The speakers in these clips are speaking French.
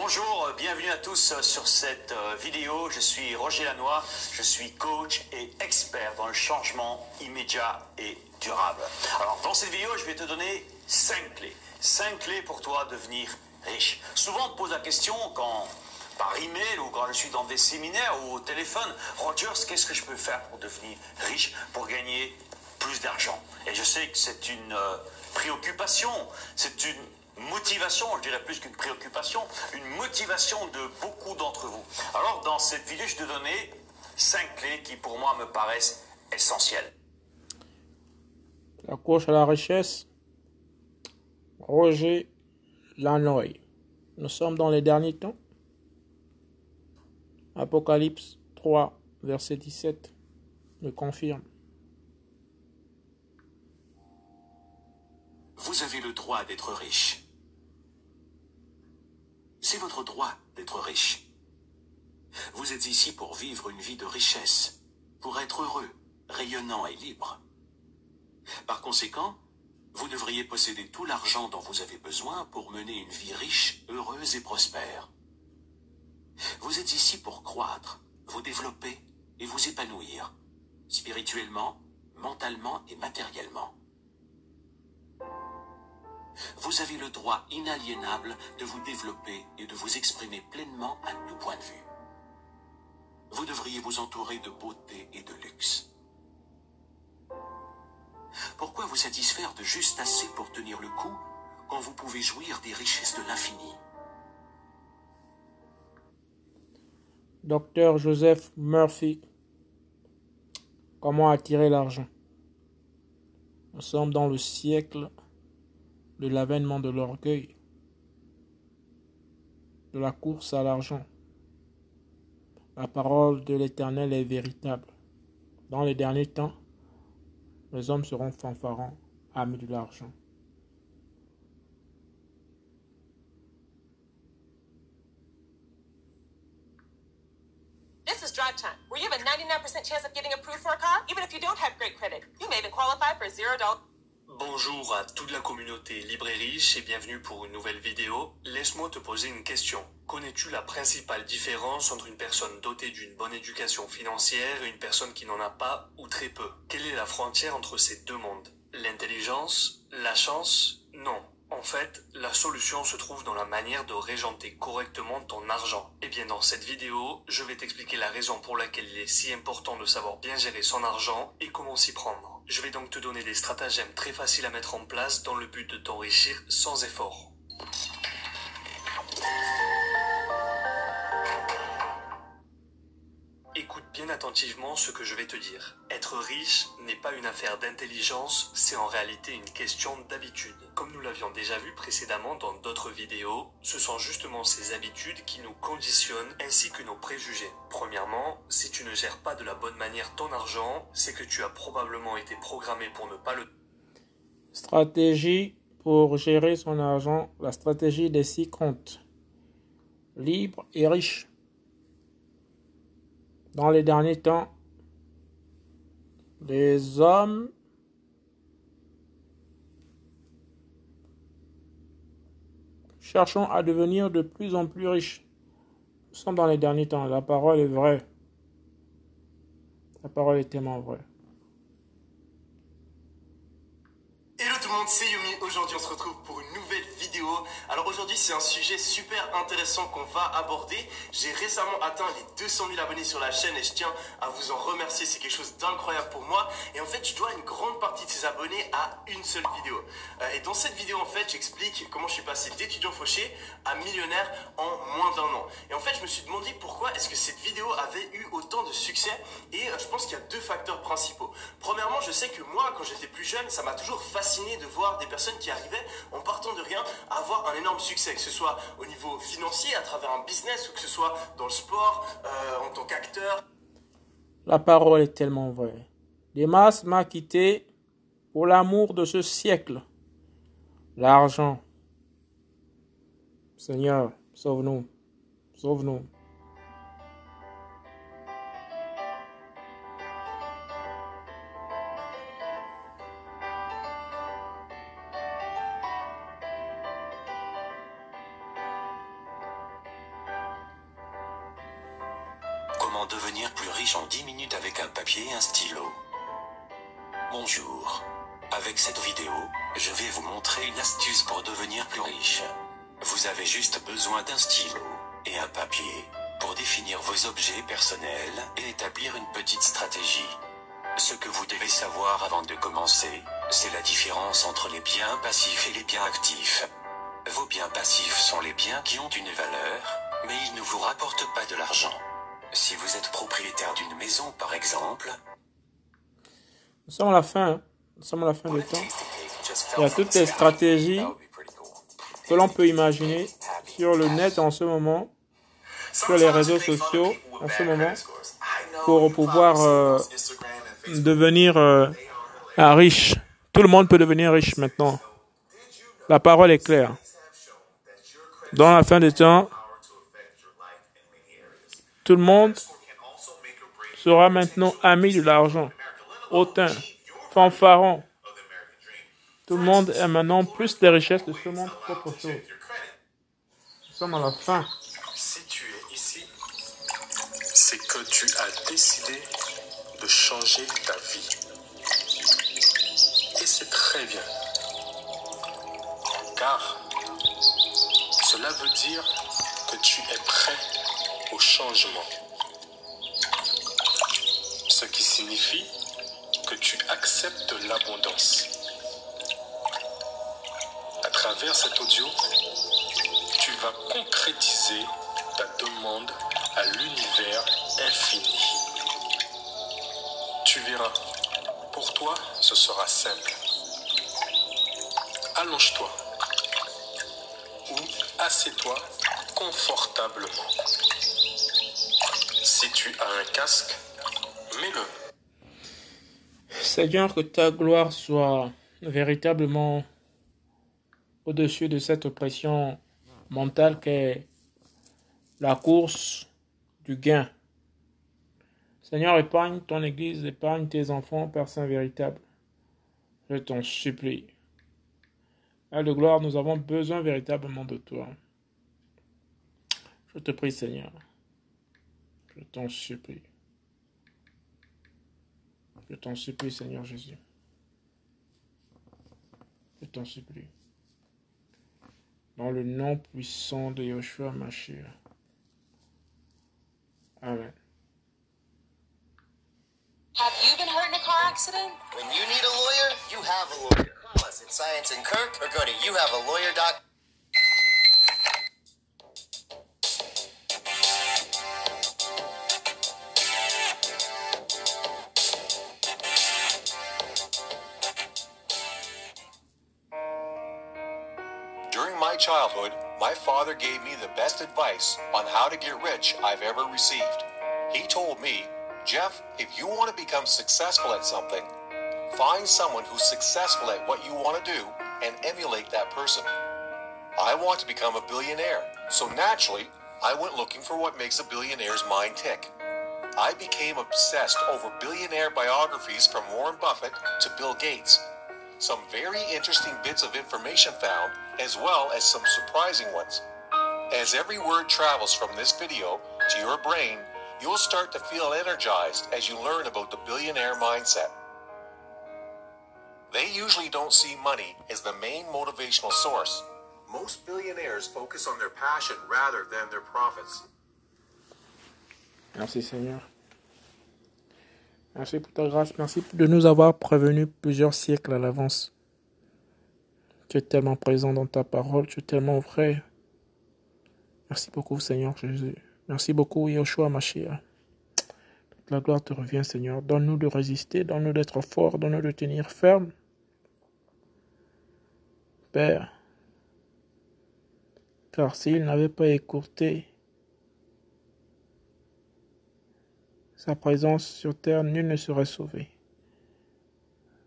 Bonjour, euh, bienvenue à tous euh, sur cette euh, vidéo. Je suis Roger Lanois, je suis coach et expert dans le changement immédiat et durable. Alors, dans cette vidéo, je vais te donner 5 clés. 5 clés pour toi devenir riche. Souvent, on te pose la question quand par email ou quand je suis dans des séminaires ou au téléphone, Rogers, qu'est-ce que je peux faire pour devenir riche, pour gagner plus d'argent? Et je sais que c'est une préoccupation, c'est une motivation, je dirais plus qu'une préoccupation, une motivation de beaucoup d'entre vous. Alors, dans cette vidéo, je vais te donner cinq clés qui, pour moi, me paraissent essentielles. La course à la richesse, Roger Lanoy. Nous sommes dans les derniers temps. Apocalypse 3, verset 17 le confirme. Vous avez le droit d'être riche. C'est votre droit d'être riche. Vous êtes ici pour vivre une vie de richesse, pour être heureux, rayonnant et libre. Par conséquent, vous devriez posséder tout l'argent dont vous avez besoin pour mener une vie riche, heureuse et prospère. Vous êtes ici pour croître, vous développer et vous épanouir, spirituellement, mentalement et matériellement vous avez le droit inaliénable de vous développer et de vous exprimer pleinement à tout point de vue. Vous devriez vous entourer de beauté et de luxe. Pourquoi vous satisfaire de juste assez pour tenir le coup quand vous pouvez jouir des richesses de l'infini? Docteur Joseph Murphy. Comment attirer l'argent? Nous sommes dans le siècle de l'avènement de l'orgueil, de la course à l'argent. La parole de l'Éternel est véritable. Dans les derniers temps, les hommes seront fanfarons, amis de l'argent. This is Drive Time, where you have a 99% chance of getting approved for a car, even if you don't have great credit. You may even qualify for $0. Bonjour à toute la communauté riche et bienvenue pour une nouvelle vidéo. Laisse-moi te poser une question. Connais-tu la principale différence entre une personne dotée d'une bonne éducation financière et une personne qui n'en a pas ou très peu? Quelle est la frontière entre ces deux mondes? L'intelligence? La chance? Non. En fait, la solution se trouve dans la manière de régenter correctement ton argent. Et eh bien dans cette vidéo, je vais t'expliquer la raison pour laquelle il est si important de savoir bien gérer son argent et comment s'y prendre. Je vais donc te donner des stratagèmes très faciles à mettre en place dans le but de t'enrichir sans effort. Bien attentivement ce que je vais te dire. Être riche n'est pas une affaire d'intelligence, c'est en réalité une question d'habitude. Comme nous l'avions déjà vu précédemment dans d'autres vidéos, ce sont justement ces habitudes qui nous conditionnent ainsi que nos préjugés. Premièrement, si tu ne gères pas de la bonne manière ton argent, c'est que tu as probablement été programmé pour ne pas le... Stratégie pour gérer son argent, la stratégie des six comptes. Libre et riche. Dans les derniers temps, les hommes cherchons à devenir de plus en plus riches. Nous sommes dans les derniers temps. La parole est vraie. La parole est tellement vraie. Hello tout le monde, c'est Yumi. Aujourd'hui, on se retrouve pour une nouvelle Alors aujourd'hui, c'est un sujet super intéressant qu'on va aborder. J'ai récemment atteint les 200 000 abonnés sur la chaîne et je tiens à vous en remercier. C'est quelque chose d'incroyable pour moi. Et en fait, je dois une grande partie de ces abonnés à une seule vidéo. Euh, et dans cette vidéo, en fait, j'explique comment je suis passé d'étudiant fauché à millionnaire en moins d'un an. Et en fait, je me suis demandé pourquoi est-ce que cette vidéo avait eu autant de succès. Et euh, je pense qu'il y a deux facteurs principaux. Premièrement, je sais que moi, quand j'étais plus jeune, ça m'a toujours fasciné de voir des personnes qui arrivaient en partant de rien avoir un énorme succès, que ce soit au niveau financier, à travers un business, ou que ce soit dans le sport, euh, en tant qu'acteur. La parole est tellement vraie. Demas m'a quitté pour l'amour de ce siècle. L'argent. Seigneur, sauve-nous. Sauve-nous. Devenir plus riche en 10 minutes avec un papier et un stylo Bonjour. Avec cette vidéo, je vais vous montrer une astuce pour devenir plus riche. Vous avez juste besoin d'un stylo et un papier pour définir vos objets personnels et établir une petite stratégie. Ce que vous devez savoir avant de commencer, c'est la différence entre les biens passifs et les biens actifs. Vos biens passifs sont les biens qui ont une valeur, mais ils ne vous rapportent pas de l'argent. Si vous êtes propriétaire d'une maison, par exemple, Nous sommes à la fin. hein. Nous sommes à la fin du temps. Il y a toutes les stratégies que l'on peut imaginer sur le net en ce moment, sur les réseaux sociaux en ce moment, pour pouvoir euh, devenir euh, un riche. Tout le monde peut devenir riche maintenant. La parole est claire. Dans la fin des temps, tout le monde sera maintenant ami de l'argent, hautain, fanfaron. Tout le monde est maintenant plus des richesses de ce monde chose. Nous sommes à la fin. Si tu es ici, c'est que tu as décidé de changer ta vie. Et c'est très bien. Car cela veut dire que tu es prêt changement. Ce qui signifie que tu acceptes l'abondance. À travers cet audio, tu vas concrétiser ta demande à l'univers infini. Tu verras, pour toi, ce sera simple. Allonge-toi ou assieds-toi confortablement. Si tu as un casque, mets-le. Seigneur, que ta gloire soit véritablement au-dessus de cette oppression mentale qu'est la course du gain. Seigneur, épargne ton Église, épargne tes enfants, Père Saint véritable. Je t'en supplie. Père de gloire, nous avons besoin véritablement de toi. Je te prie, Seigneur. Je t'en supplie. Je t'en supplie, Seigneur Jésus. Je t'en supplie. Dans le nom puissant de Yoshua Mashiach. Amen. Have you been hurt in a car accident? When you need a lawyer, you have a lawyer. Call us at Science and Kirk? Or go to youhavealawyer.com. childhood, my father gave me the best advice on how to get rich I've ever received. He told me, Jeff, if you want to become successful at something, find someone who's successful at what you want to do and emulate that person. I want to become a billionaire, so naturally, I went looking for what makes a billionaire's mind tick. I became obsessed over billionaire biographies from Warren Buffett to Bill Gates. Some very interesting bits of information found, as well as some surprising ones. As every word travels from this video to your brain, you'll start to feel energized as you learn about the billionaire mindset. They usually don't see money as the main motivational source. Most billionaires focus on their passion rather than their profits. Merci Seigneur. Merci pour ta grâce. Merci de nous avoir prévenus plusieurs siècles à l'avance. Tu es tellement présent dans ta parole, tu es tellement vrai. Merci beaucoup Seigneur Jésus. Merci beaucoup Yeshua Mashiach. Toute la gloire te revient Seigneur. Donne-nous de résister, donne-nous d'être forts, donne-nous de tenir ferme. Père, car s'il n'avait pas écourté sa présence sur terre, nul ne serait sauvé.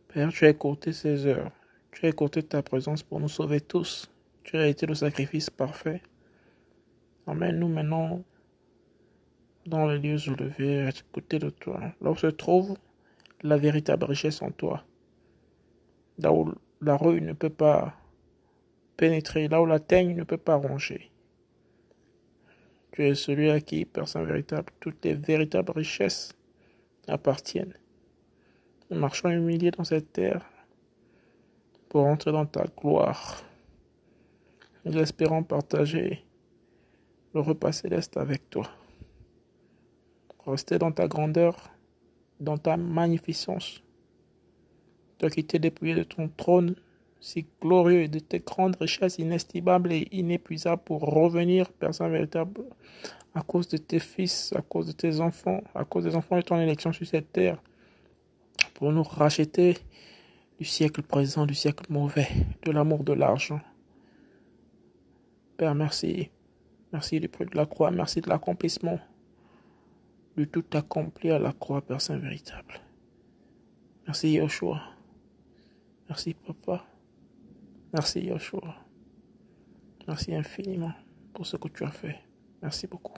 Père, tu as écourté ces heures. Tu as écourté ta présence pour nous sauver tous. Tu as été le sacrifice parfait. Emmène-nous maintenant dans les lieux élevés, à côté de toi, là où se trouve la véritable richesse en toi. Là où la rue ne peut pas pénétrer, là où la teigne ne peut pas ronger. Tu es celui à qui, Saint véritable, toutes les véritables richesses appartiennent. Nous marchons humiliés dans cette terre pour entrer dans ta gloire. Nous espérons partager le repas céleste avec toi. Rester dans ta grandeur, dans ta magnificence. Toi qui t'es dépouillé de ton trône si glorieux et de tes grandes richesses inestimables et inépuisables pour revenir, Père Saint véritable, à cause de tes fils, à cause de tes enfants, à cause des enfants de ton élection sur cette terre, pour nous racheter du siècle présent, du siècle mauvais, de l'amour de l'argent. Père, merci. Merci du prix de la croix, merci de l'accomplissement, de tout accompli à la croix, Père Saint véritable. Merci Yoshua. Merci Papa. Merci Yoshua. Merci infiniment pour ce que tu as fait. Merci beaucoup.